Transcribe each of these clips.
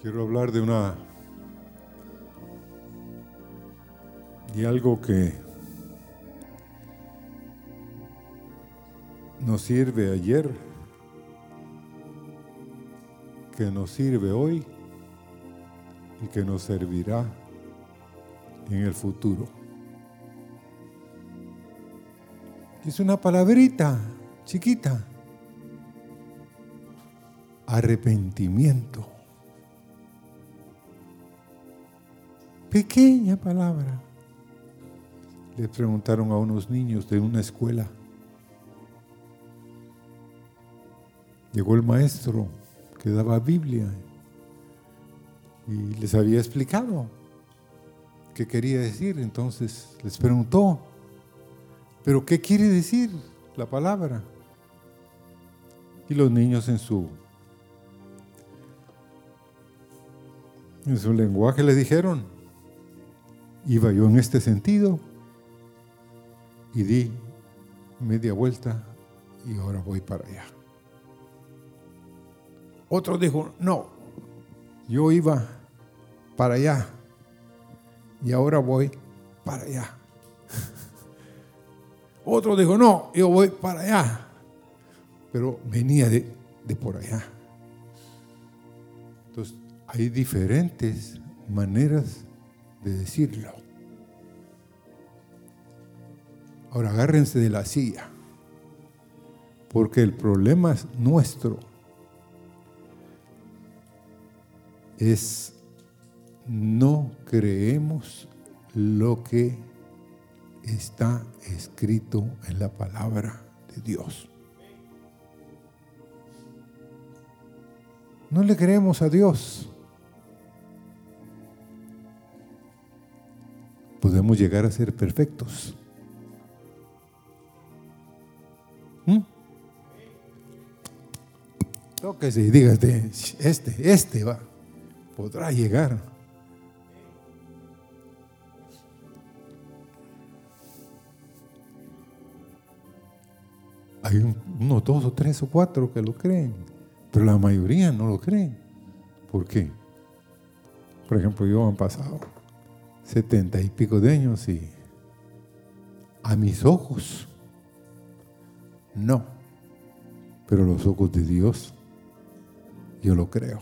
Quiero hablar de una de algo que nos sirve ayer, que nos sirve hoy y que nos servirá en el futuro. Es una palabrita chiquita. Arrepentimiento. Pequeña palabra. Le preguntaron a unos niños de una escuela. Llegó el maestro que daba Biblia y les había explicado qué quería decir. Entonces les preguntó, ¿pero qué quiere decir la palabra? Y los niños en su en su lenguaje le dijeron, iba yo en este sentido y di media vuelta y ahora voy para allá. Otro dijo, no, yo iba para allá y ahora voy para allá. Otro dijo, no, yo voy para allá, pero venía de, de por allá. Entonces, hay diferentes maneras de decirlo. Ahora agárrense de la silla, porque el problema nuestro es no creemos lo que está escrito en la palabra de Dios. No le creemos a Dios. Podemos llegar a ser perfectos. ¿Mm? Tóquese y dígate, este, este va, podrá llegar. Hay unos dos o tres o cuatro que lo creen, pero la mayoría no lo creen. ¿Por qué? Por ejemplo, yo han pasado setenta y pico de años y a mis ojos, no, pero los ojos de Dios, yo lo creo.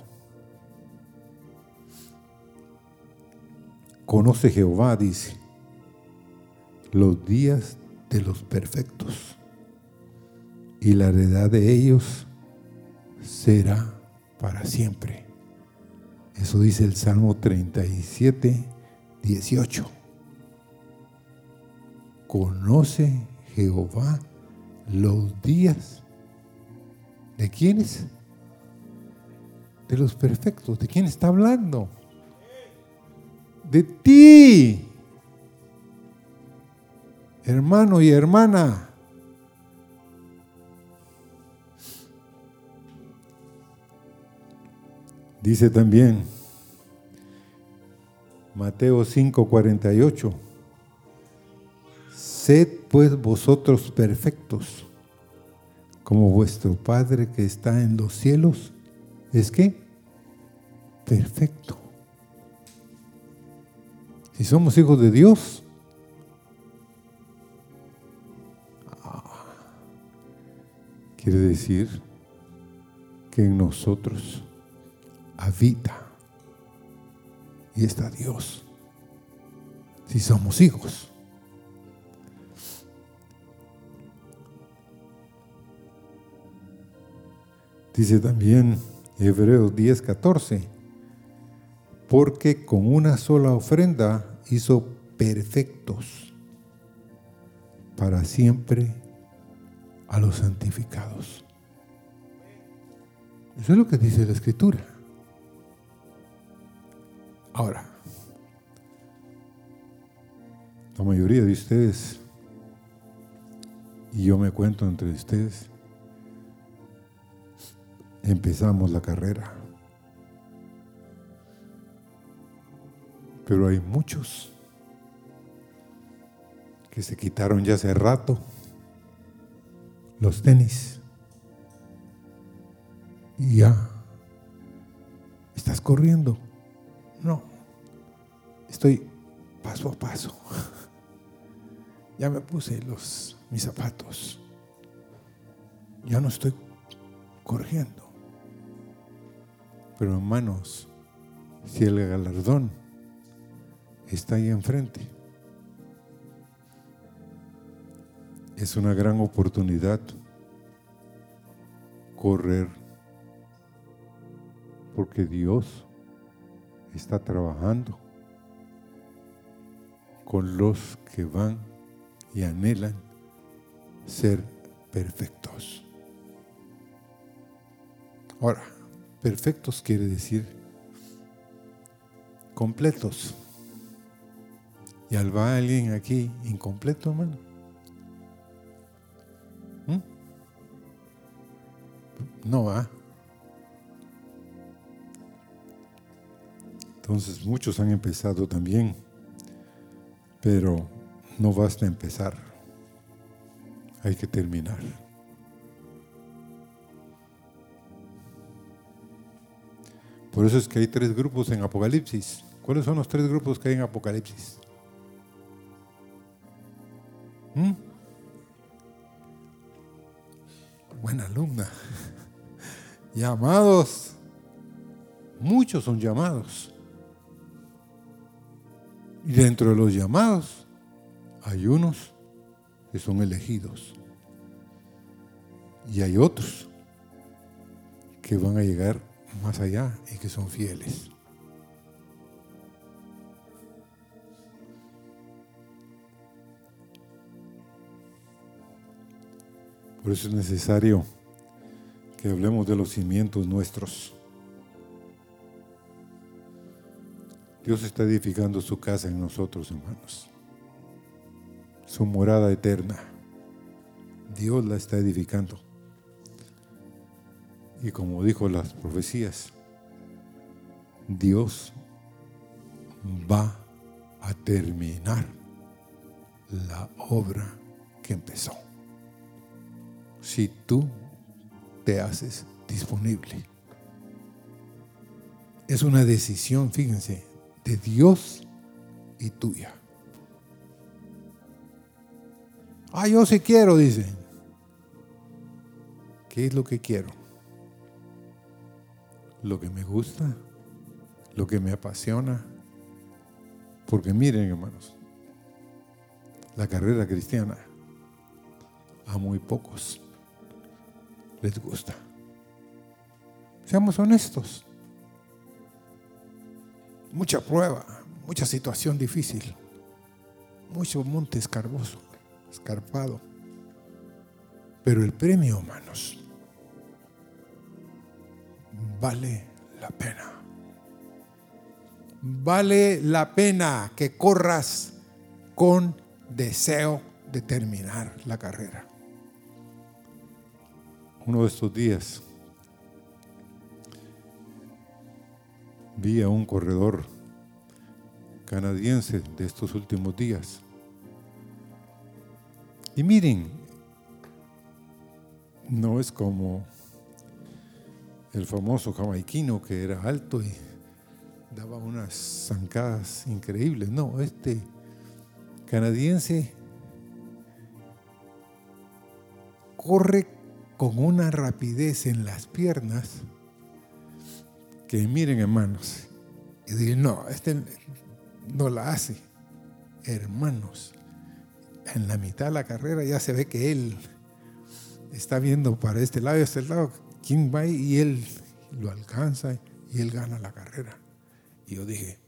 Conoce Jehová, dice, los días de los perfectos y la heredad de ellos será para siempre. Eso dice el Salmo 37, 18. Conoce Jehová los días de quiénes? De los perfectos. ¿De quién está hablando? De ti, hermano y hermana. Dice también Mateo 5:48, sed pues vosotros perfectos, como vuestro Padre que está en los cielos, es que perfecto. Si somos hijos de Dios, ah, quiere decir que en nosotros habita y está Dios. Si somos hijos. Dice también Hebreos 10, 14, porque con una sola ofrenda hizo perfectos para siempre a los santificados. Eso es lo que dice la Escritura. Ahora, la mayoría de ustedes, y yo me cuento entre ustedes, empezamos la carrera. Pero hay muchos que se quitaron ya hace rato los tenis y ya está ¿Estás corriendo? No. Estoy paso a paso. Ya me puse los, mis zapatos. Ya no estoy corriendo. Pero hermanos, si el galardón está ahí enfrente, es una gran oportunidad correr porque Dios está trabajando con los que van y anhelan ser perfectos. Ahora, perfectos quiere decir completos. Y al va alguien aquí incompleto, hermano. ¿Mm? No va. Entonces muchos han empezado también, pero no basta empezar, hay que terminar. Por eso es que hay tres grupos en Apocalipsis. ¿Cuáles son los tres grupos que hay en Apocalipsis? ¿Mm? Buena alumna. Llamados. Muchos son llamados. Y dentro de los llamados hay unos que son elegidos. Y hay otros que van a llegar más allá y que son fieles. Por eso es necesario que hablemos de los cimientos nuestros. Dios está edificando su casa en nosotros, hermanos. Su morada eterna. Dios la está edificando. Y como dijo las profecías, Dios va a terminar la obra que empezó. Si tú te haces disponible. Es una decisión, fíjense, de Dios y tuya. Ah, yo sí quiero, dice. ¿Qué es lo que quiero? Lo que me gusta, lo que me apasiona. Porque miren, hermanos, la carrera cristiana a muy pocos les gusta. Seamos honestos mucha prueba, mucha situación difícil, mucho monte escarboso, escarpado. Pero el premio, hermanos, vale la pena. Vale la pena que corras con deseo de terminar la carrera. Uno de estos días vi a un corredor canadiense de estos últimos días. Y miren, no es como el famoso jamaiquino que era alto y daba unas zancadas increíbles. No, este canadiense corre con una rapidez en las piernas que miren hermanos, y dicen, no, este no la hace. Hermanos, en la mitad de la carrera ya se ve que él está viendo para este lado y este lado, quién va y él lo alcanza y él gana la carrera. Y yo dije,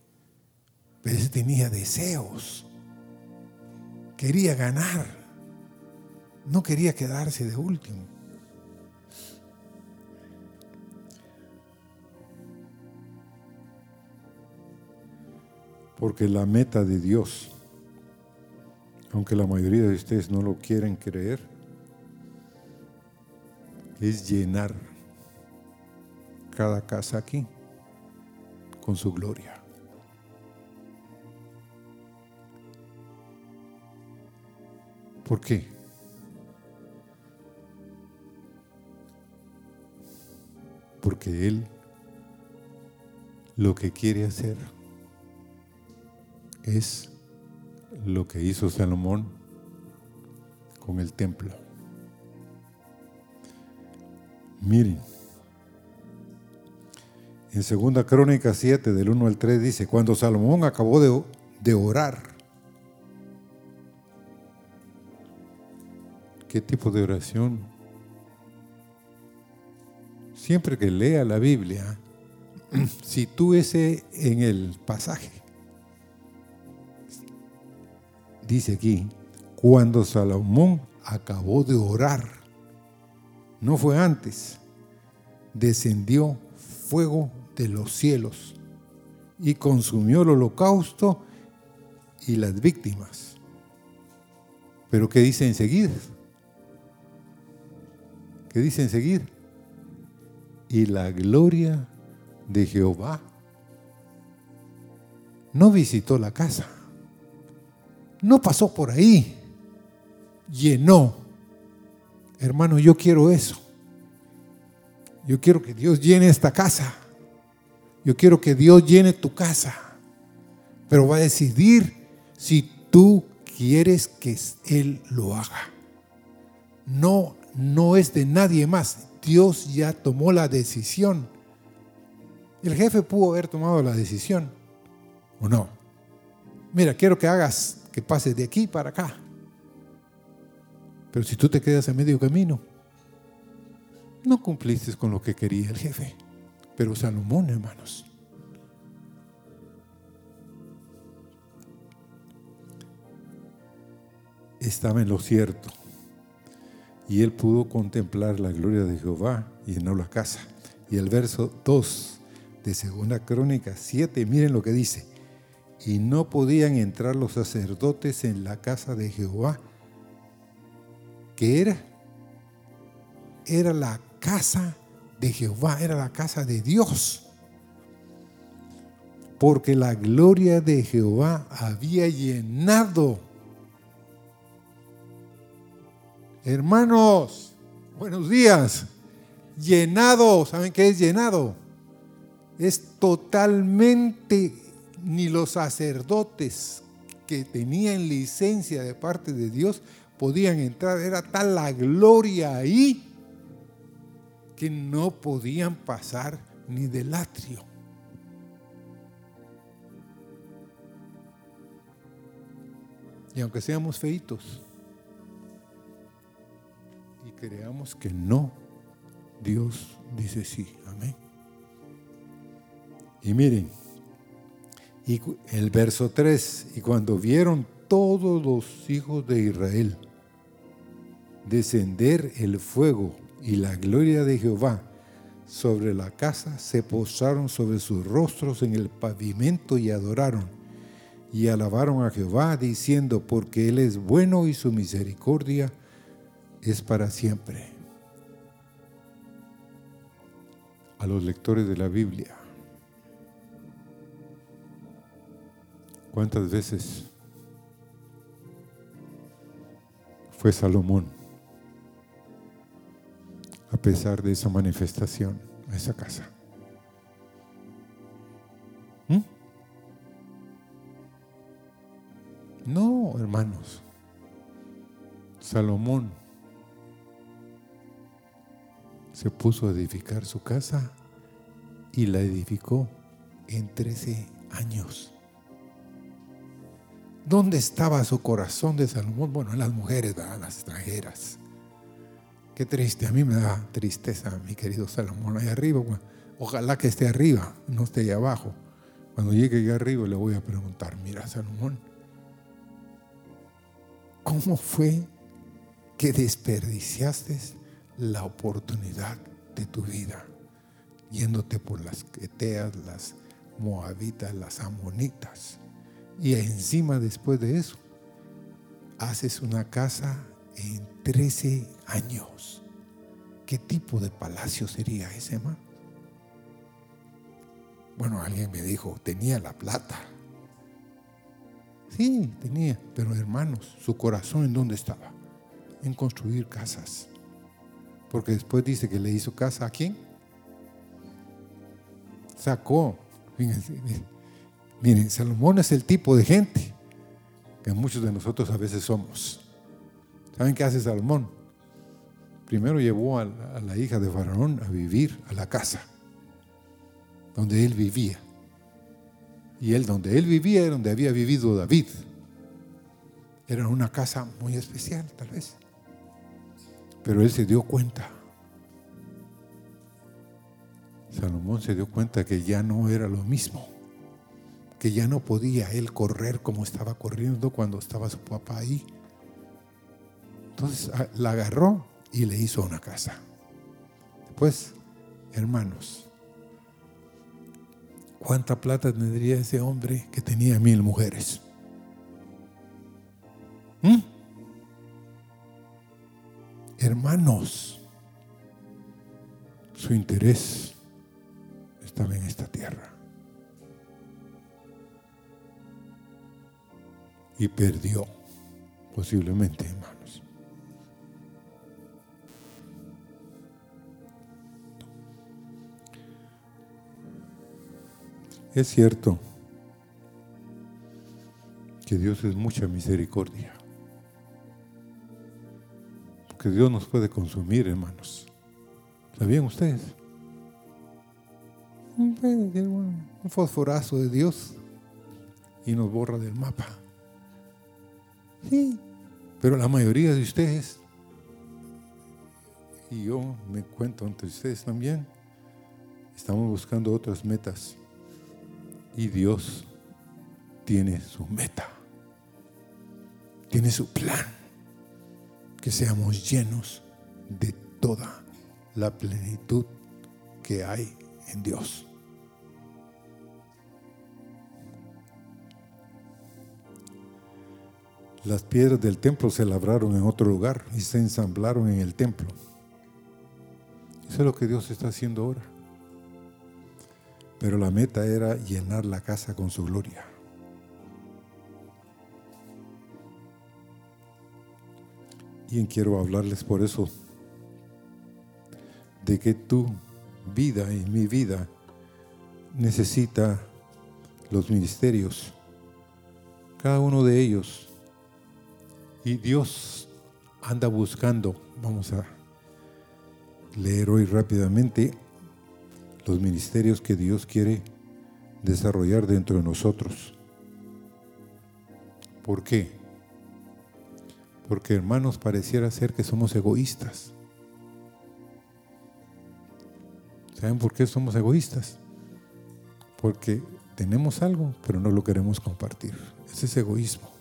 pero ese tenía deseos, quería ganar, no quería quedarse de último. Porque la meta de Dios, aunque la mayoría de ustedes no lo quieren creer, es llenar cada casa aquí con su gloria. ¿Por qué? Porque Él lo que quiere hacer es lo que hizo Salomón con el templo. Miren, en Segunda Crónica 7, del 1 al 3, dice, cuando Salomón acabó de, de orar, ¿qué tipo de oración? Siempre que lea la Biblia, si tú ese en el pasaje, dice aquí, cuando Salomón acabó de orar, no fue antes, descendió fuego de los cielos y consumió el holocausto y las víctimas. Pero ¿qué dice enseguida? ¿Qué dice enseguida? Y la gloria de Jehová no visitó la casa, no pasó por ahí, llenó. Hermano, yo quiero eso. Yo quiero que Dios llene esta casa. Yo quiero que Dios llene tu casa. Pero va a decidir si tú quieres que Él lo haga. No, no es de nadie más. Dios ya tomó la decisión. El jefe pudo haber tomado la decisión, ¿o no? Mira, quiero que hagas, que pases de aquí para acá. Pero si tú te quedas a medio camino, no cumpliste con lo que quería el jefe. Pero Salomón, hermanos, estaba en lo cierto. Y él pudo contemplar la gloria de Jehová y llenó la casa. Y el verso 2 de Segunda Crónica 7, miren lo que dice. Y no podían entrar los sacerdotes en la casa de Jehová, que era, era la casa de Jehová, era la casa de Dios. Porque la gloria de Jehová había llenado. Hermanos, buenos días. Llenado, ¿saben qué es llenado? es totalmente ni los sacerdotes que tenían licencia de parte de Dios podían entrar. Era tal la gloria ahí que no podían pasar ni del atrio. Y aunque seamos feitos y creamos que no, Dios dice sí. Amén. Y miren, y el verso 3, y cuando vieron todos los hijos de Israel descender el fuego y la gloria de Jehová sobre la casa, se posaron sobre sus rostros en el pavimento y adoraron y alabaron a Jehová diciendo, porque Él es bueno y su misericordia es para siempre. A los lectores de la Biblia, ¿Cuántas veces fue Salomón a pesar de esa manifestación a esa casa? ¿Mm? No, hermanos. Salomón se puso a edificar su casa y la edificó en 13 años. ¿Dónde estaba su corazón de Salomón? Bueno, en las mujeres, las extranjeras. Qué triste, a mí me da tristeza, mi querido Salomón, ahí arriba. ojalá que esté arriba, no esté ahí abajo. Cuando llegue allá arriba le voy a preguntar, mira Salomón, ¿cómo fue que desperdiciaste la oportunidad de tu vida yéndote por las Eteas, las Moabitas, las Amonitas? Y encima después de eso, haces una casa en 13 años. ¿Qué tipo de palacio sería ese, hermano? Bueno, alguien me dijo, tenía la plata. Sí, tenía, pero hermanos, su corazón en dónde estaba? En construir casas. Porque después dice que le hizo casa a quién? Sacó Miren, Salomón es el tipo de gente que muchos de nosotros a veces somos. ¿Saben qué hace Salomón? Primero llevó a la hija de Faraón a vivir a la casa donde él vivía. Y él, donde él vivía, era donde había vivido David. Era una casa muy especial, tal vez. Pero él se dio cuenta. Salomón se dio cuenta que ya no era lo mismo. Que ya no podía él correr como estaba corriendo cuando estaba su papá ahí. Entonces ah, la agarró y le hizo una casa. Después, hermanos, ¿cuánta plata tendría ese hombre que tenía mil mujeres? ¿Mm? Hermanos, su interés estaba en esta tierra. Y perdió, posiblemente, hermanos. Es cierto que Dios es mucha misericordia que Dios nos puede consumir, hermanos. ¿Sabían ustedes? Un fosforazo de Dios y nos borra del mapa. Sí, pero la mayoría de ustedes, y yo me cuento entre ustedes también, estamos buscando otras metas. Y Dios tiene su meta, tiene su plan que seamos llenos de toda la plenitud que hay en Dios. Las piedras del templo se labraron en otro lugar y se ensamblaron en el templo. Eso es lo que Dios está haciendo ahora. Pero la meta era llenar la casa con su gloria. Y quiero hablarles por eso de que tu vida y mi vida necesita los ministerios, cada uno de ellos. Y Dios anda buscando, vamos a leer hoy rápidamente, los ministerios que Dios quiere desarrollar dentro de nosotros. ¿Por qué? Porque hermanos, pareciera ser que somos egoístas. ¿Saben por qué somos egoístas? Porque tenemos algo, pero no lo queremos compartir. Ese es egoísmo.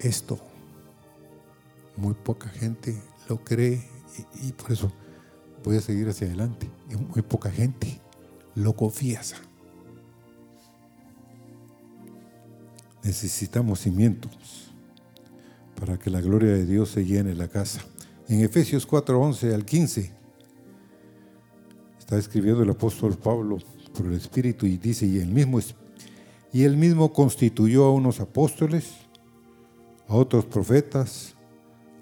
Esto, muy poca gente lo cree y, por eso voy a seguir hacia adelante. Y muy poca gente lo confiesa. necesitamos cimientos para que la gloria de Dios se llene la casa. En Efesios 4, 11 al 15 está escribiendo el apóstol Pablo por el Espíritu y dice, y el mismo, y él mismo constituyó a unos apóstoles, a otros profetas,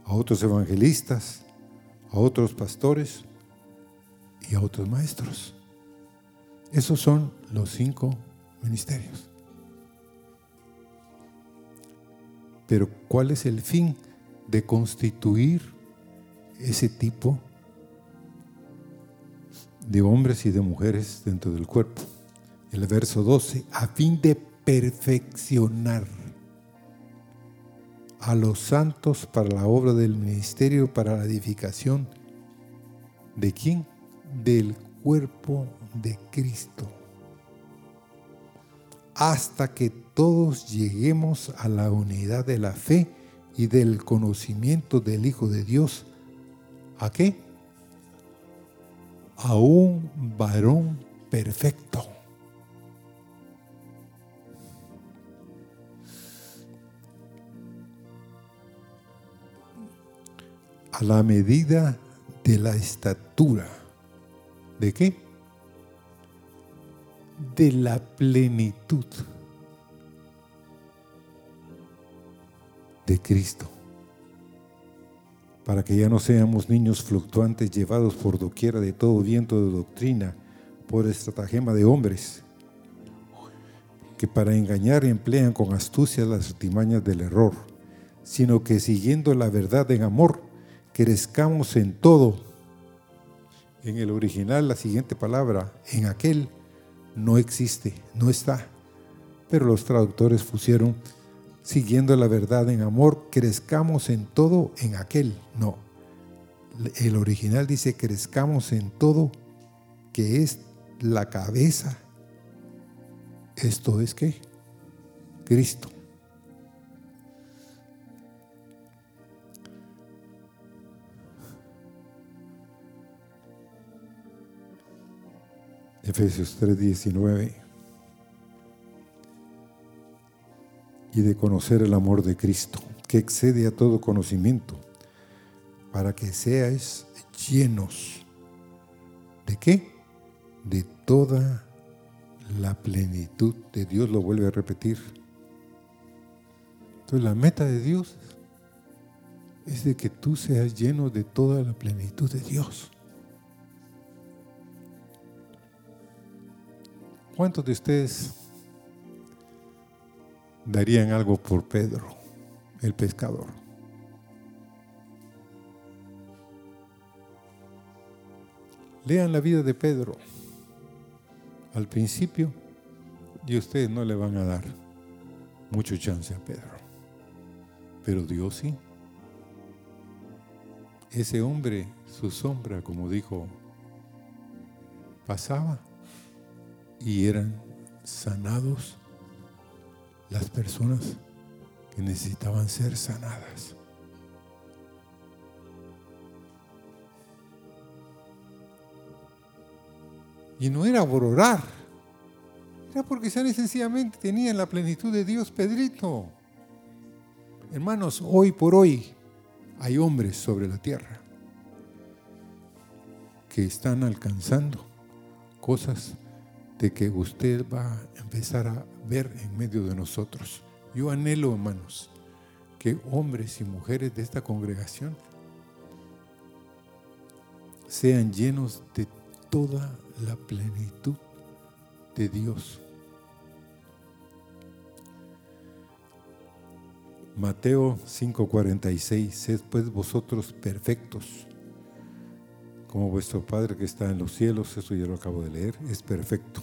a otros evangelistas, a otros pastores y a otros maestros. Esos son los cinco ministerios. Pero ¿cuál es el fin de constituir ese tipo de hombres y de mujeres dentro del cuerpo? El verso 12, a fin de perfeccionar a los santos para la obra del ministerio, para la edificación. ¿De quién? Del cuerpo de Cristo hasta que todos lleguemos a la unidad de la fe y del conocimiento del Hijo de Dios. ¿A qué? A un varón perfecto. A la medida de la estatura. ¿De qué? de la plenitud de Cristo. para que ya no seamos niños fluctuantes llevados por doquiera de todo viento de doctrina, por estratagema de hombres, que para engañar emplean con astucia las artimañas del error, sino que siguiendo la verdad en amor, crezcamos en todo. En el original la siguiente palabra, en aquel, no existe, no está, pero los traductores pusieron siguiendo la verdad en amor, crezcamos en todo en aquel. No. El original dice crezcamos en todo que es la cabeza. Esto es que Cristo. Efesios 3:19. y de conocer el amor de Cristo, que excede a todo conocimiento, para que seáis llenos de qué? De toda la plenitud de Dios, lo vuelve a repetir. Entonces la meta de Dios es de que tú seas lleno de toda la plenitud de Dios. ¿Cuántos de ustedes darían algo por Pedro, el pescador. Lean la vida de Pedro. Al principio, y ustedes no le van a dar mucho chance a Pedro. Pero Dios sí. Ese hombre, su sombra, como dijo, pasaba y eran sanados las personas que necesitaban ser sanadas. Y no era por orar, era porque sencillamente tenían la plenitud de Dios, Pedrito. Hermanos, hoy por hoy hay hombres sobre la tierra que están alcanzando cosas de que usted va a empezar a ver en medio de nosotros. Yo anhelo, hermanos, que hombres y mujeres de esta congregación sean llenos de toda la plenitud de Dios. Mateo 5:46, sed pues vosotros perfectos, como vuestro Padre que está en los cielos, eso ya lo acabo de leer, es perfecto.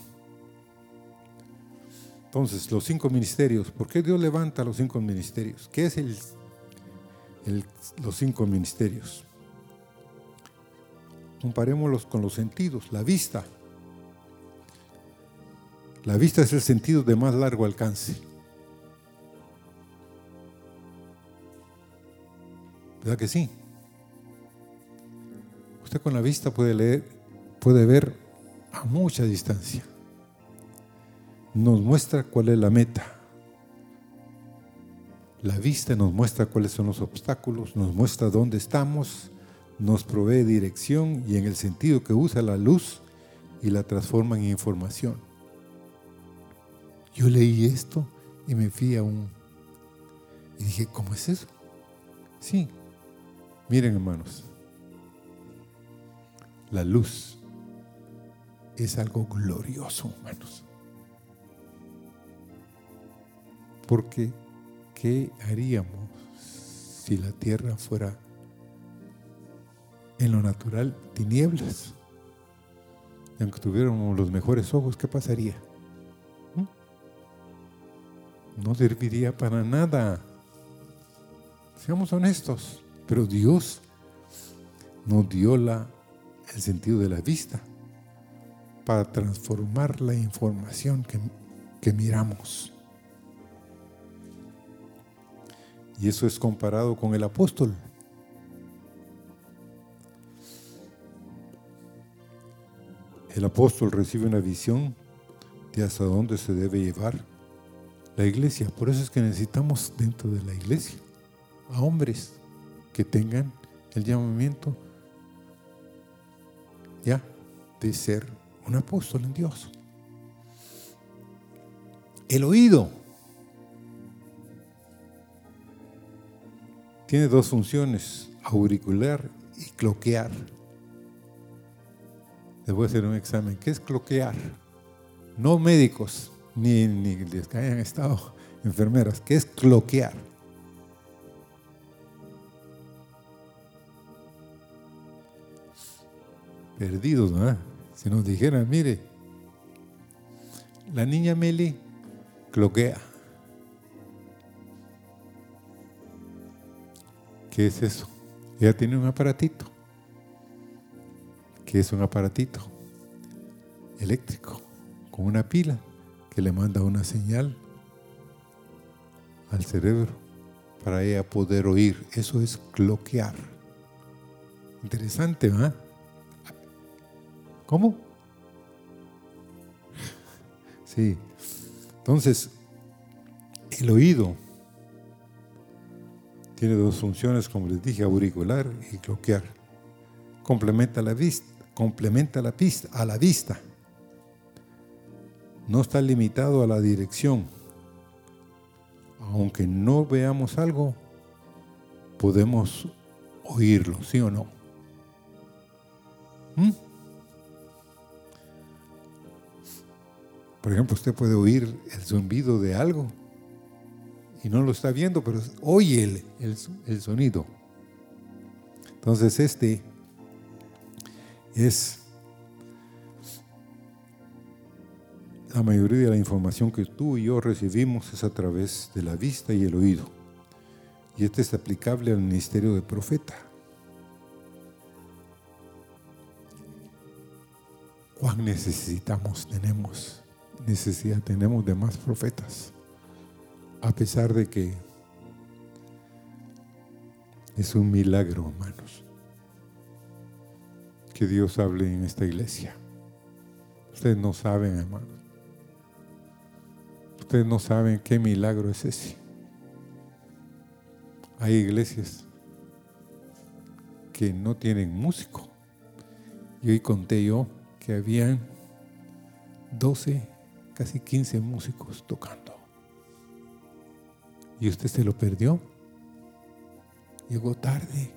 Entonces, los cinco ministerios, ¿por qué Dios levanta los cinco ministerios? ¿Qué es los cinco ministerios? Comparémoslos con los sentidos, la vista. La vista es el sentido de más largo alcance. ¿Verdad que sí? Usted con la vista puede leer, puede ver a mucha distancia nos muestra cuál es la meta. La vista nos muestra cuáles son los obstáculos, nos muestra dónde estamos, nos provee dirección y en el sentido que usa la luz y la transforma en información. Yo leí esto y me fui a un... Y dije, ¿cómo es eso? Sí, miren hermanos, la luz es algo glorioso, hermanos. Porque, ¿qué haríamos si la tierra fuera en lo natural tinieblas? Y aunque tuviéramos los mejores ojos, ¿qué pasaría? ¿Mm? No serviría para nada. Seamos honestos. Pero Dios nos dio la, el sentido de la vista para transformar la información que, que miramos. Y eso es comparado con el apóstol. El apóstol recibe una visión de hasta dónde se debe llevar la iglesia. Por eso es que necesitamos dentro de la iglesia a hombres que tengan el llamamiento ya de ser un apóstol en Dios. El oído tiene dos funciones, auricular y cloquear. Les voy a hacer un examen. ¿Qué es cloquear? No médicos, ni, ni les que hayan estado enfermeras. ¿Qué es cloquear? Perdidos, ¿no? Si nos dijeran, mire, la niña Meli cloquea. ¿Qué es eso? Ella tiene un aparatito. ¿Qué es un aparatito? Eléctrico, con una pila que le manda una señal al cerebro para ella poder oír. Eso es cloquear. Interesante, ¿verdad? ¿Cómo? Sí. Entonces, el oído tiene dos funciones, como les dije, auricular y cloquear. Complementa la vista, complementa la pista, a la vista. No está limitado a la dirección. Aunque no veamos algo, podemos oírlo, ¿sí o no? ¿Mm? Por ejemplo, usted puede oír el zumbido de algo y no lo está viendo, pero oye el, sonido. Entonces este es la mayoría de la información que tú y yo recibimos es a través de la vista y el oído. Y este es aplicable al ministerio de profeta. ¿Cuán necesitamos, tenemos? Necesidad tenemos de más profetas, a pesar de que es un milagro, hermanos, que Dios hable en esta iglesia. Ustedes no saben, hermanos. Ustedes no saben qué milagro es ese. Hay iglesias que no tienen músico. Y hoy conté yo que habían 12 casi 15 músicos tocando. ¿Y usted se lo perdió? Llegó tarde,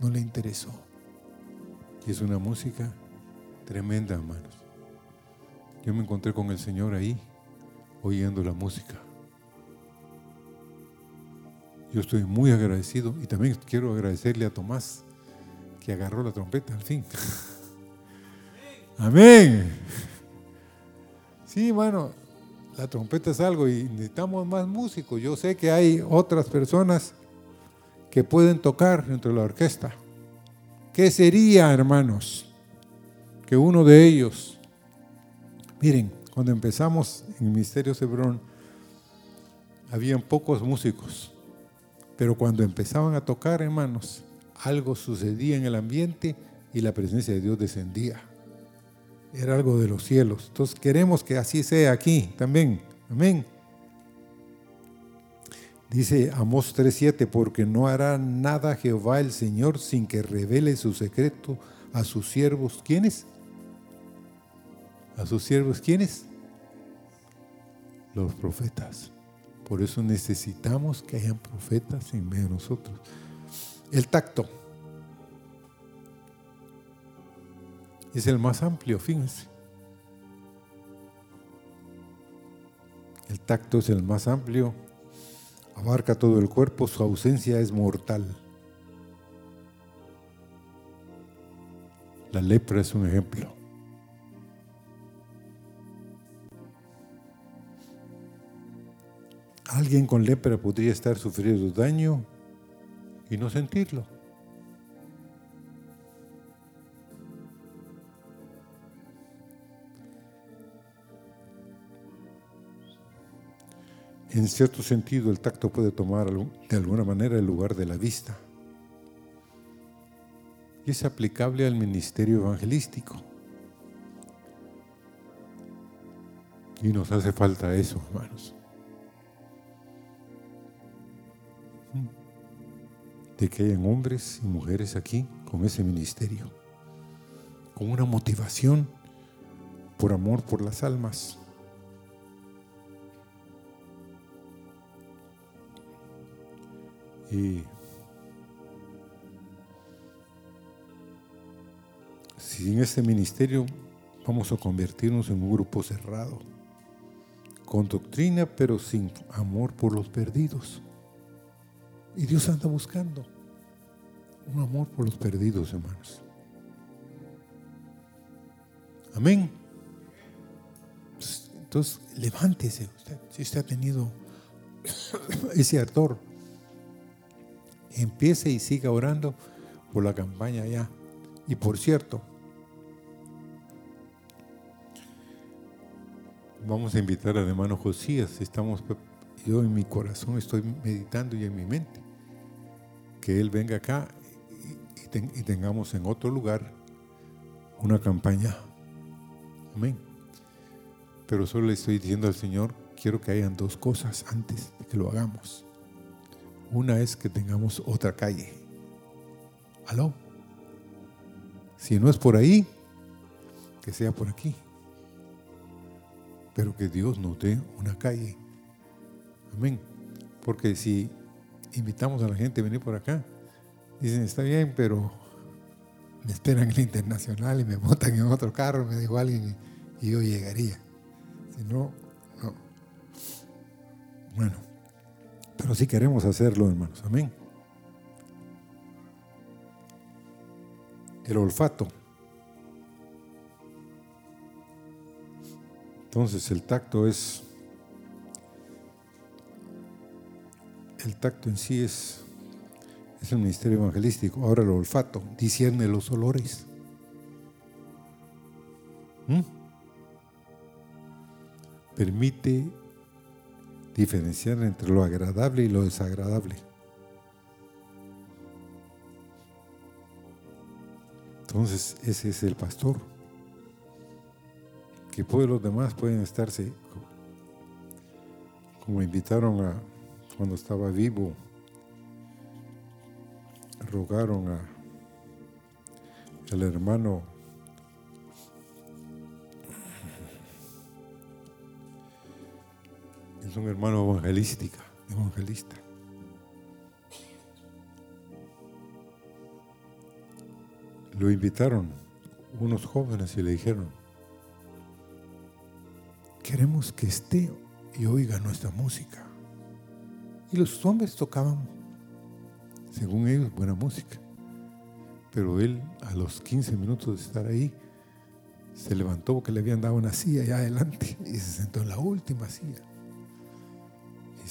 no le interesó. Y es una música tremenda, hermanos. Yo me encontré con el Señor ahí, oyendo la música. Yo estoy muy agradecido y también quiero agradecerle a Tomás que agarró la trompeta al fin. Amén. Sí, bueno, la trompeta es algo y necesitamos más músicos. Yo sé que hay otras personas que pueden tocar dentro de la orquesta. ¿Qué sería, hermanos? Que uno de ellos, miren, cuando empezamos en Misterio Cebrón, habían pocos músicos, pero cuando empezaban a tocar, hermanos, algo sucedía en el ambiente y la presencia de Dios descendía era algo de los cielos. Entonces queremos que así sea aquí también. Amén. Dice Amós 3:7, porque no hará nada Jehová el Señor sin que revele su secreto a sus siervos. ¿Quiénes? A sus siervos, ¿quiénes? Los profetas. Por eso necesitamos que hayan profetas en medio de nosotros. El tacto. Es el más amplio, fíjense. El tacto es el más amplio, abarca todo el cuerpo, su ausencia es mortal. La lepra es un ejemplo. Alguien con lepra podría estar sufriendo daño y no sentirlo. En cierto sentido, el tacto puede tomar de alguna manera el lugar de la vista. Y es aplicable al ministerio evangelístico. Y nos hace falta eso, hermanos. De que hayan hombres y mujeres aquí con ese ministerio, con una motivación por amor por las almas. Y si en este ministerio vamos a convertirnos en un grupo cerrado, con doctrina pero sin amor por los perdidos. Y Dios anda buscando un amor por los perdidos, hermanos. Amén. Pues, entonces, levántese usted, si usted ha tenido ese ardor Empiece y siga orando por la campaña ya. Y por cierto, vamos a invitar al hermano Josías. Estamos, yo en mi corazón estoy meditando y en mi mente que él venga acá y tengamos en otro lugar una campaña. Amén. Pero solo le estoy diciendo al Señor, quiero que hayan dos cosas antes de que lo hagamos. Una es que tengamos otra calle. ¿Aló? Si no es por ahí, que sea por aquí. Pero que Dios nos dé una calle. Amén. Porque si invitamos a la gente a venir por acá, dicen, está bien, pero me esperan en el internacional y me montan en otro carro, me dijo alguien, y yo llegaría. Si no, no. Bueno, si queremos hacerlo, hermanos, amén. el olfato. Entonces el tacto es, el tacto en sí es, es el ministerio evangelístico. Ahora el olfato discierne los olores. ¿Mm? Permite diferenciar entre lo agradable y lo desagradable. Entonces, ese es el pastor. Que pues los demás pueden estarse, como invitaron a, cuando estaba vivo, rogaron a el hermano es un hermano evangelística, evangelista. Lo invitaron unos jóvenes y le dijeron, queremos que esté y oiga nuestra música. Y los hombres tocaban, según ellos, buena música. Pero él, a los 15 minutos de estar ahí, se levantó porque le habían dado una silla allá adelante y se sentó en la última silla.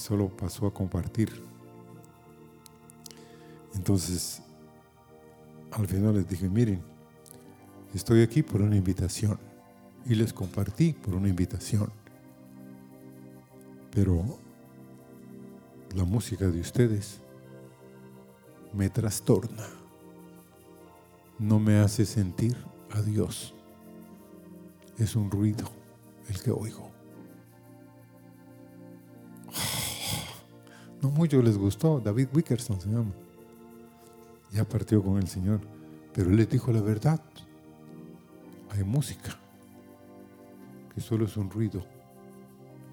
Solo pasó a compartir. Entonces, al final les dije, miren, estoy aquí por una invitación y les compartí por una invitación. Pero la música de ustedes me trastorna, no me hace sentir a Dios. Es un ruido el que oigo. No mucho les gustó, David Wickerson se llama ya partió con el Señor, pero Él les dijo la verdad. Hay música, que solo es un ruido,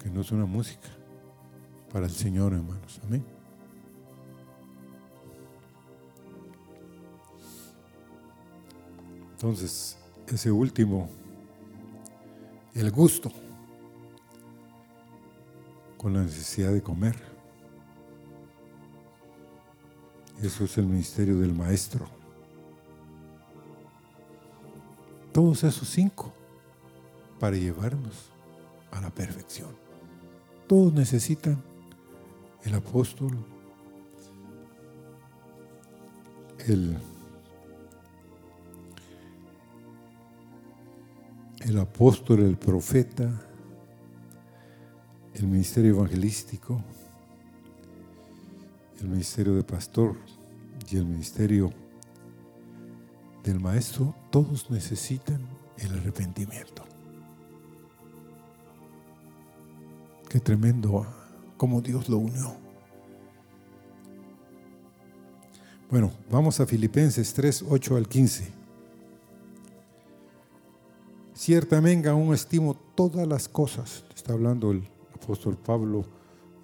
que no es una música para el Señor, hermanos. Amén. Entonces, ese último, el gusto, con la necesidad de comer. Eso es el ministerio del maestro. Todos esos cinco para llevarnos a la perfección. Todos necesitan el apóstol, el, el apóstol, el profeta, el ministerio evangelístico, el ministerio de pastor y el ministerio del maestro, todos necesitan el arrepentimiento. Qué tremendo ah, cómo Dios lo unió. Bueno, vamos a Filipenses 3, 8 al 15. Ciertamente aún estimo todas las cosas, está hablando el apóstol Pablo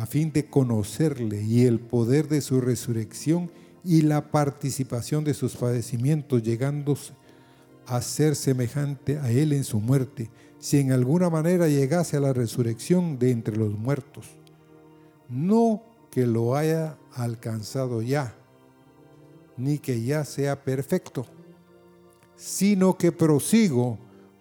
a fin de conocerle y el poder de su resurrección y la participación de sus padecimientos, llegando a ser semejante a Él en su muerte, si en alguna manera llegase a la resurrección de entre los muertos. No que lo haya alcanzado ya, ni que ya sea perfecto, sino que prosigo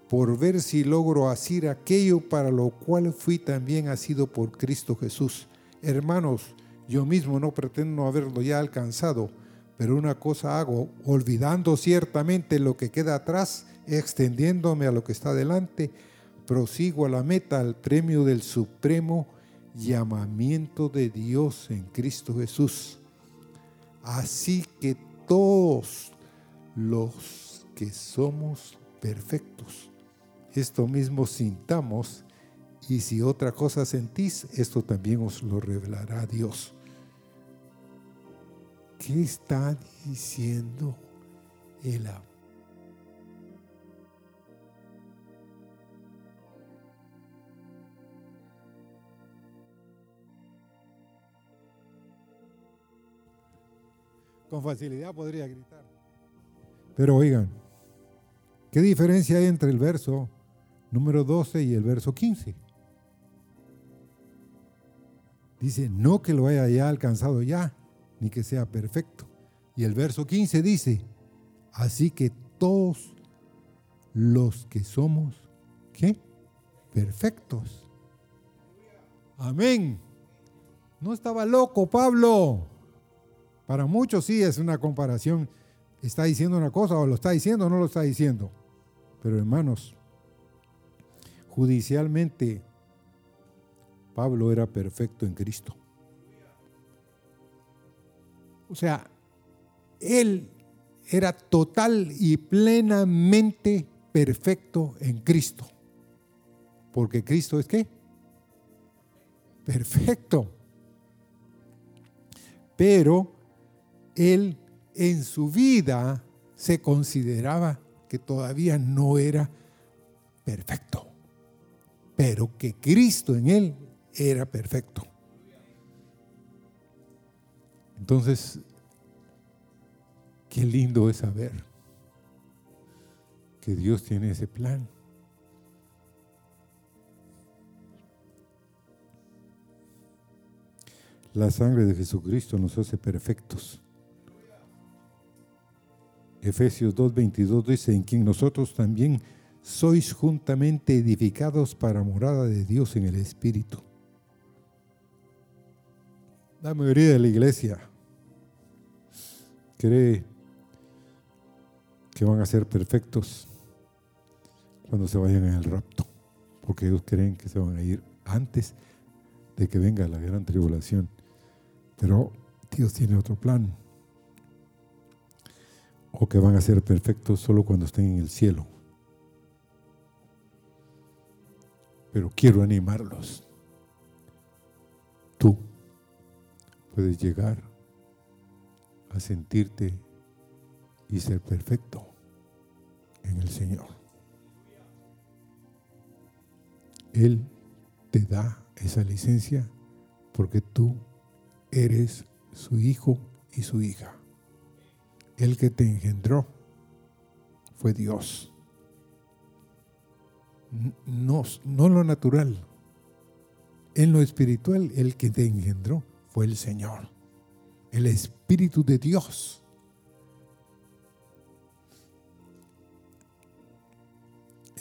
por ver si logro asir aquello para lo cual fui también asido por Cristo Jesús. Hermanos, yo mismo no pretendo haberlo ya alcanzado, pero una cosa hago, olvidando ciertamente lo que queda atrás, extendiéndome a lo que está delante, prosigo a la meta, al premio del supremo llamamiento de Dios en Cristo Jesús. Así que todos los que somos perfectos, esto mismo sintamos y si otra cosa sentís, esto también os lo revelará Dios. ¿Qué está diciendo el amor? Con facilidad podría gritar. Pero oigan, ¿qué diferencia hay entre el verso número 12 y el verso 15? Dice, no que lo haya ya alcanzado ya, ni que sea perfecto. Y el verso 15 dice, así que todos los que somos, ¿qué? Perfectos. Amén. No estaba loco Pablo. Para muchos sí es una comparación. Está diciendo una cosa o lo está diciendo o no lo está diciendo. Pero hermanos, judicialmente Pablo era perfecto en Cristo. O sea, él era total y plenamente perfecto en Cristo. Porque Cristo es qué? Perfecto. Pero él en su vida se consideraba que todavía no era perfecto, pero que Cristo en él era perfecto. Entonces, qué lindo es saber que Dios tiene ese plan. La sangre de Jesucristo nos hace perfectos. Efesios 2.22 dice, en quien nosotros también sois juntamente edificados para morada de Dios en el Espíritu. La mayoría de la iglesia cree que van a ser perfectos cuando se vayan en el rapto, porque ellos creen que se van a ir antes de que venga la gran tribulación. Pero Dios tiene otro plan o que van a ser perfectos solo cuando estén en el cielo. Pero quiero animarlos. Tú puedes llegar a sentirte y ser perfecto en el Señor. Él te da esa licencia porque tú eres su hijo y su hija. El que te engendró fue Dios. No, no lo natural. En lo espiritual, el que te engendró fue el Señor. El Espíritu de Dios.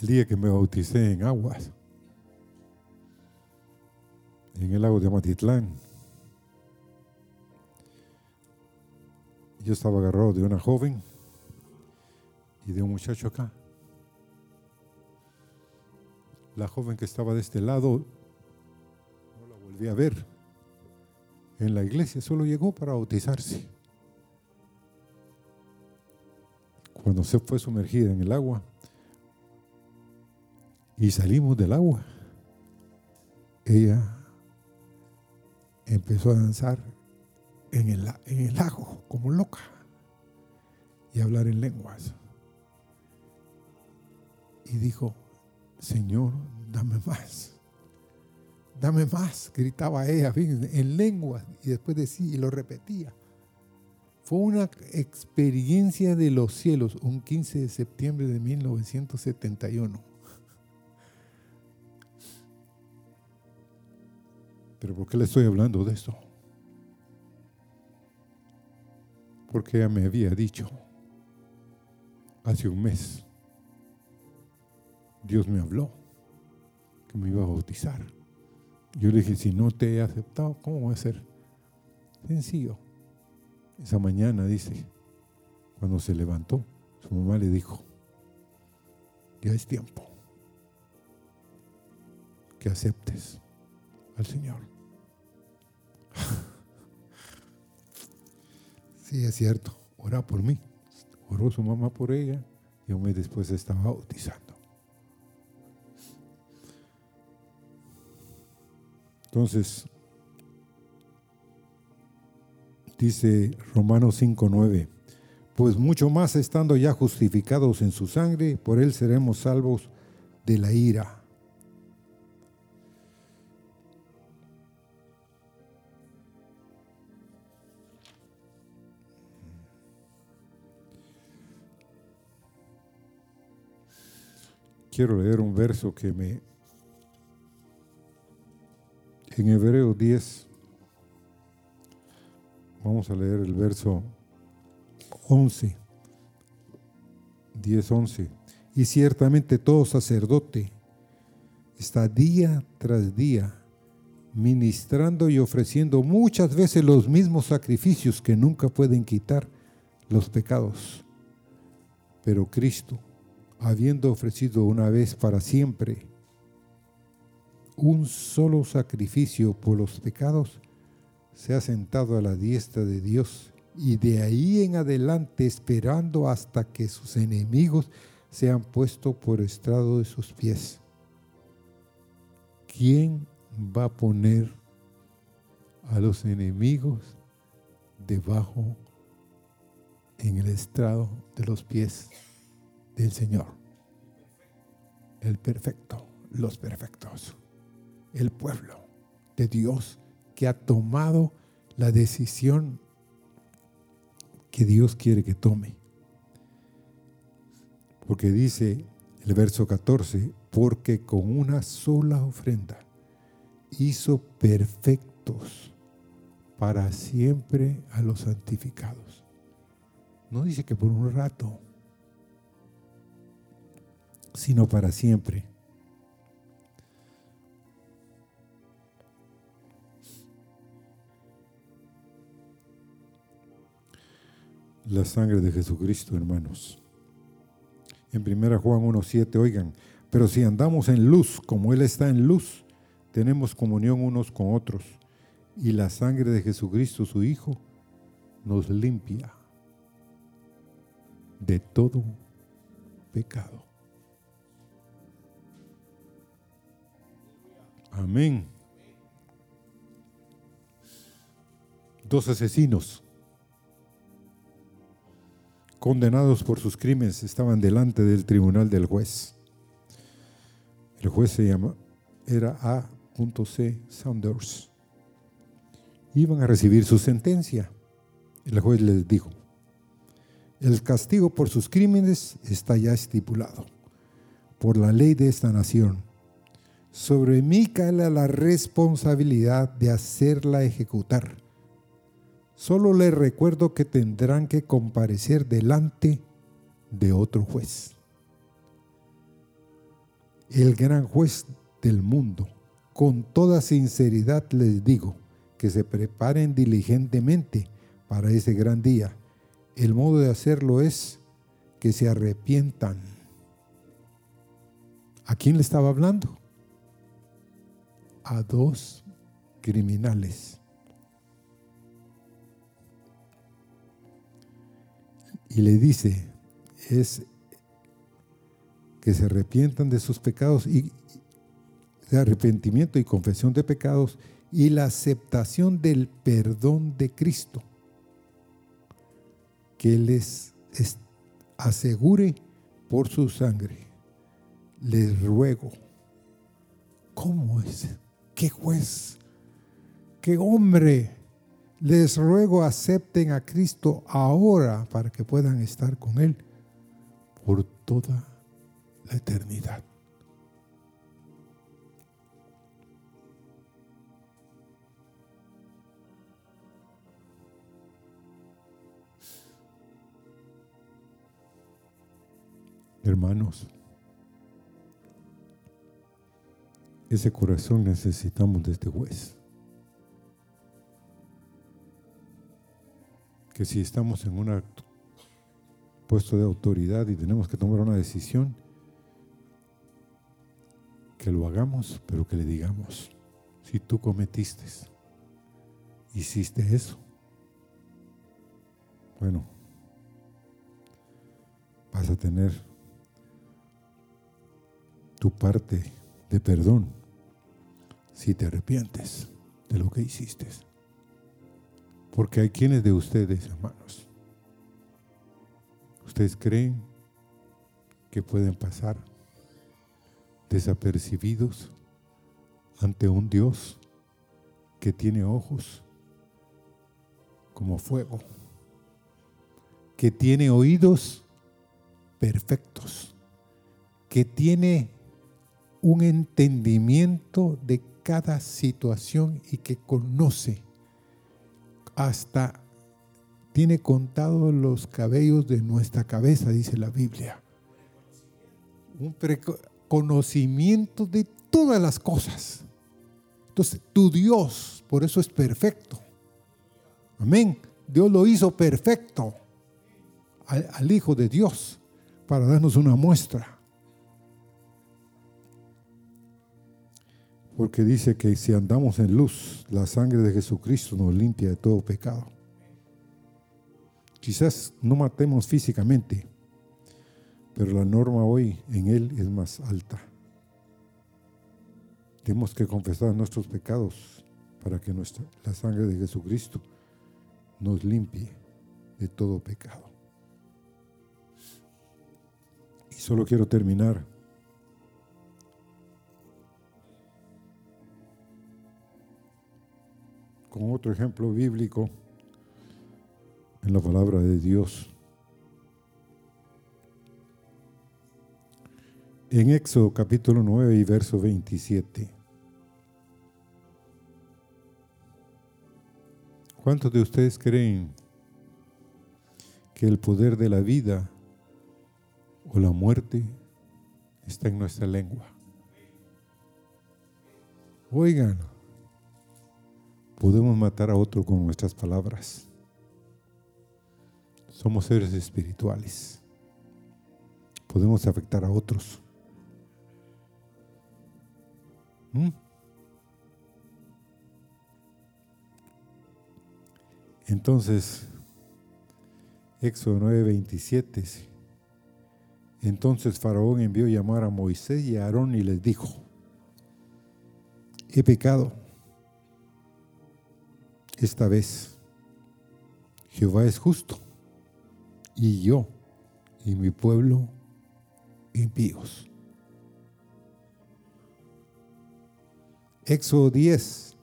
El día que me bauticé en aguas, en el lago de Matitlán, yo estaba agarrado de una joven y de un muchacho acá. La joven que estaba de este lado no la volví a ver en la iglesia, solo llegó para bautizarse. Cuando se fue sumergida en el agua, Y salimos del agua. Ella empezó a danzar en el, en el lago como loca y a hablar en lenguas. Y dijo, Señor, dame más. Dame más, gritaba ella en lenguas y después decía y lo repetía. Fue una experiencia de los cielos, un 15 de septiembre de 1971. Pero ¿por qué le estoy hablando de esto? Porque ella me había dicho hace un mes, Dios me habló que me iba a bautizar. Yo le dije, si no te he aceptado, ¿cómo va a ser? Sencillo esa mañana, dice, cuando se levantó, su mamá le dijo, ya es tiempo que aceptes al Señor. sí, es cierto, ora por mí. Oró su mamá por ella y un mes después estaba bautizando. Entonces, Dice Romanos 5:9, pues mucho más estando ya justificados en su sangre, por él seremos salvos de la ira. Quiero leer un verso que me... En Hebreo 10, Vamos a leer el verso 11, 10, 11. Y ciertamente todo sacerdote está día tras día ministrando y ofreciendo muchas veces los mismos sacrificios que nunca pueden quitar los pecados. Pero Cristo, habiendo ofrecido una vez para siempre un solo sacrificio por los pecados, se ha sentado a la diestra de Dios y de ahí en adelante esperando hasta que sus enemigos sean puestos por estrado de sus pies. ¿Quién va a poner a los enemigos debajo en el estrado de los pies del Señor? El perfecto, los perfectos, el pueblo de Dios que ha tomado la decisión que Dios quiere que tome. Porque dice el verso 14, porque con una sola ofrenda hizo perfectos para siempre a los santificados. No dice que por un rato, sino para siempre. La sangre de Jesucristo, hermanos. En 1 Juan 1.7, oigan, pero si andamos en luz, como Él está en luz, tenemos comunión unos con otros, y la sangre de Jesucristo, su Hijo, nos limpia de todo pecado. Amén. Dos asesinos condenados por sus crímenes estaban delante del tribunal del juez. El juez se llama, era A.C. Saunders. Iban a recibir su sentencia. El juez les dijo, el castigo por sus crímenes está ya estipulado por la ley de esta nación. Sobre mí cae la responsabilidad de hacerla ejecutar Solo les recuerdo que tendrán que comparecer delante de otro juez. El gran juez del mundo. Con toda sinceridad les digo que se preparen diligentemente para ese gran día. El modo de hacerlo es que se arrepientan. ¿A quién le estaba hablando? A dos criminales y le dice, es que se arrepientan de sus pecados y de arrepentimiento y confesión de pecados y la aceptación del perdón de Cristo, que les asegure por su sangre. Les ruego, ¿cómo es? ¿Qué juez? ¿Qué hombre? Les ruego acepten a Cristo ahora para que puedan estar con Él por toda la eternidad. Hermanos, ese corazón necesitamos de este juez. Que si estamos en un puesto de autoridad y tenemos que tomar una decisión, que lo hagamos, pero que le digamos, si tú cometiste, hiciste eso, bueno, vas a tener tu parte de perdón si te arrepientes de lo que hiciste. Porque hay quienes de ustedes, hermanos, ustedes creen que pueden pasar desapercibidos ante un Dios que tiene ojos como fuego, que tiene oídos perfectos, que tiene un entendimiento de cada situación y que conoce hasta tiene contados los cabellos de nuestra cabeza, dice la Biblia. Un conocimiento de todas las cosas. Entonces, tu Dios, por eso es perfecto. Amén. Dios lo hizo perfecto al, al Hijo de Dios para darnos una muestra. Porque dice que si andamos en luz, la sangre de Jesucristo nos limpia de todo pecado. Quizás no matemos físicamente, pero la norma hoy en Él es más alta. Tenemos que confesar nuestros pecados para que nuestra, la sangre de Jesucristo nos limpie de todo pecado. Y solo quiero terminar con otro ejemplo bíblico en la palabra de Dios. En Éxodo capítulo 9 y verso 27. ¿Cuántos de ustedes creen que el poder de la vida o la muerte está en nuestra lengua? Oigan, podemos matar a otro con nuestras palabras. Somos seres espirituales. Podemos afectar a otros. ¿Mm? Entonces, Éxodo 9:27. Entonces Faraón envió llamar a Moisés y a Aarón y les dijo, he pecado esta vez. Jehová es justo y yo y mi pueblo impíos. Éxodo 10,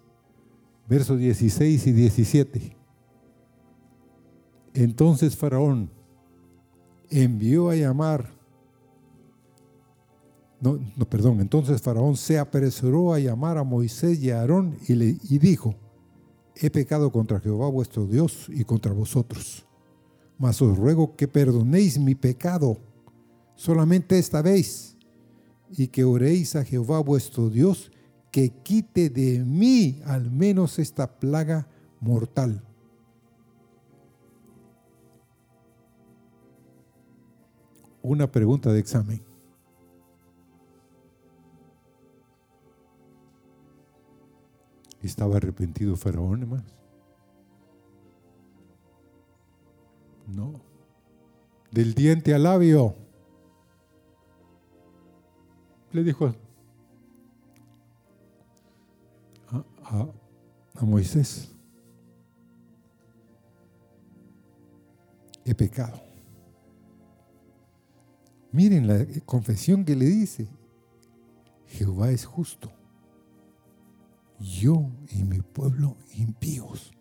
versos 16 y 17. Entonces Faraón envió a llamar, no, no, perdón, entonces Faraón se apresuró a llamar a Moisés y a Aarón y, le, y dijo, he pecado contra Jehová vuestro Dios y contra vosotros. Mas os ruego que perdonéis mi pecado solamente esta vez y que oréis a Jehová vuestro Dios que quite de mí al menos esta plaga mortal. Una pregunta de examen. ¿Estaba arrepentido Faraón, hermanos? No. Del diente al labio. le dijo a, a Moisés, he pecado. Miren la confesión que le dice, Jehová es justo, yo y mi pueblo impíos.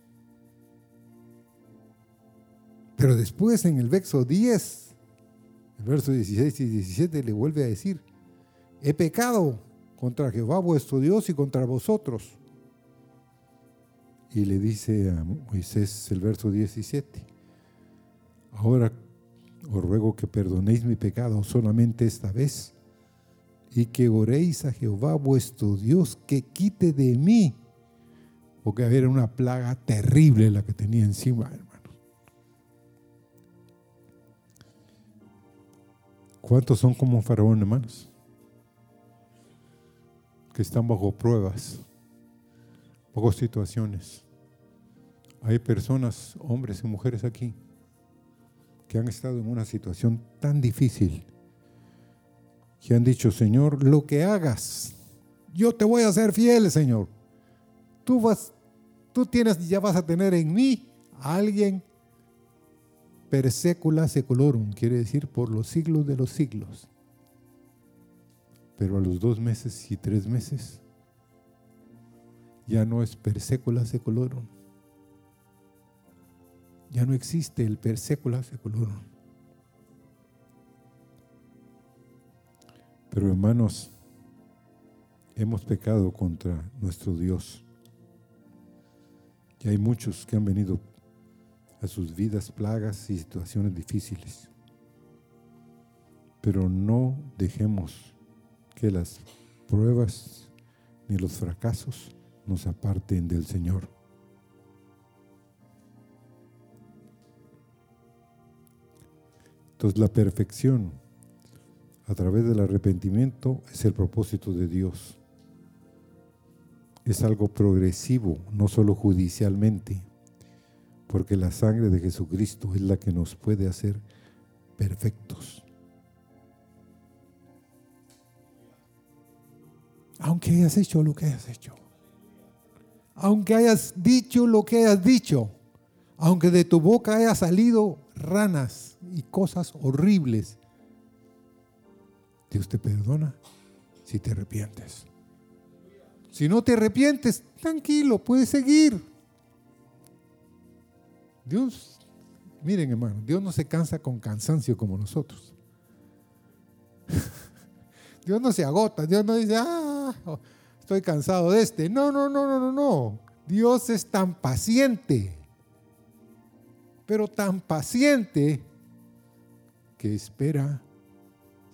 Pero después en el verso 10, el verso 16 y 17 le vuelve a decir, he pecado contra Jehová vuestro Dios y contra vosotros. Y le dice a Moisés el verso 17, ahora os ruego que perdonéis mi pecado solamente esta vez y que oréis a Jehová vuestro Dios que quite de mí, porque era una plaga terrible la que tenía encima, hermano. ¿Cuántos son como Faraón, hermanos? Que están bajo pruebas, bajo situaciones. Hay personas, hombres y mujeres aquí, que han estado en una situación tan difícil, que han dicho, Señor, lo que hagas, yo te voy a ser fiel, Señor. Tú vas, tú tienes, ya vas a tener en mí a alguien per secula seculorum, quiere decir por los siglos de los siglos. Pero a los dos meses y tres meses ya no es per secula seculorum. Ya no existe el per secula seculorum. Pero hermanos, hemos pecado contra nuestro Dios. Y hay muchos que han venido a sus vidas plagas y situaciones difíciles. Pero no dejemos que las pruebas ni los fracasos nos aparten del Señor. Entonces la perfección a través del arrepentimiento es el propósito de Dios. Es algo progresivo, no solo judicialmente porque la sangre de Jesucristo es la que nos puede hacer perfectos. Aunque hayas hecho lo que hayas hecho, aunque hayas dicho lo que hayas dicho, aunque de tu boca haya salido ranas y cosas horribles, Dios te perdona si te arrepientes. Si no te arrepientes, tranquilo, puedes seguir. Dios, miren hermano, Dios no se cansa con cansancio como nosotros. Dios no se agota, Dios no dice, ah, estoy cansado de este. No, no, no, no, no, no. Dios es tan paciente, pero tan paciente que espera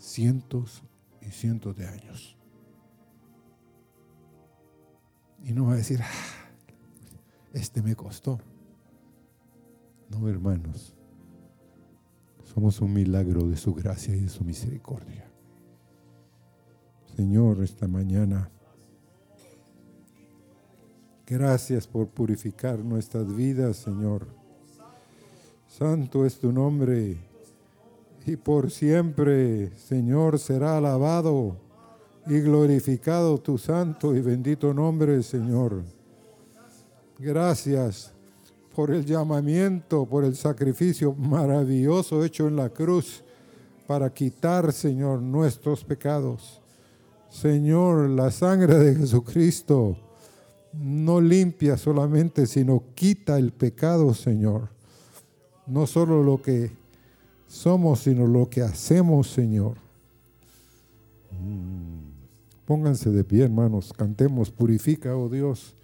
cientos y cientos de años. Y no va a decir, ah, este me costó. No, hermanos. Somos un milagro de su gracia y de su misericordia. Señor, esta mañana, gracias por purificar nuestras vidas, Señor. Santo es tu nombre y por siempre, Señor, será alabado y glorificado tu santo y bendito nombre, Señor. Gracias por el llamamiento, por el sacrificio maravilloso hecho en la cruz para quitar, Señor, nuestros pecados. Señor, la sangre de Jesucristo no limpia solamente, sino quita el pecado, Señor. No solo lo que somos, sino lo que hacemos, Señor. Pónganse de pie, hermanos, cantemos, purifica, oh Dios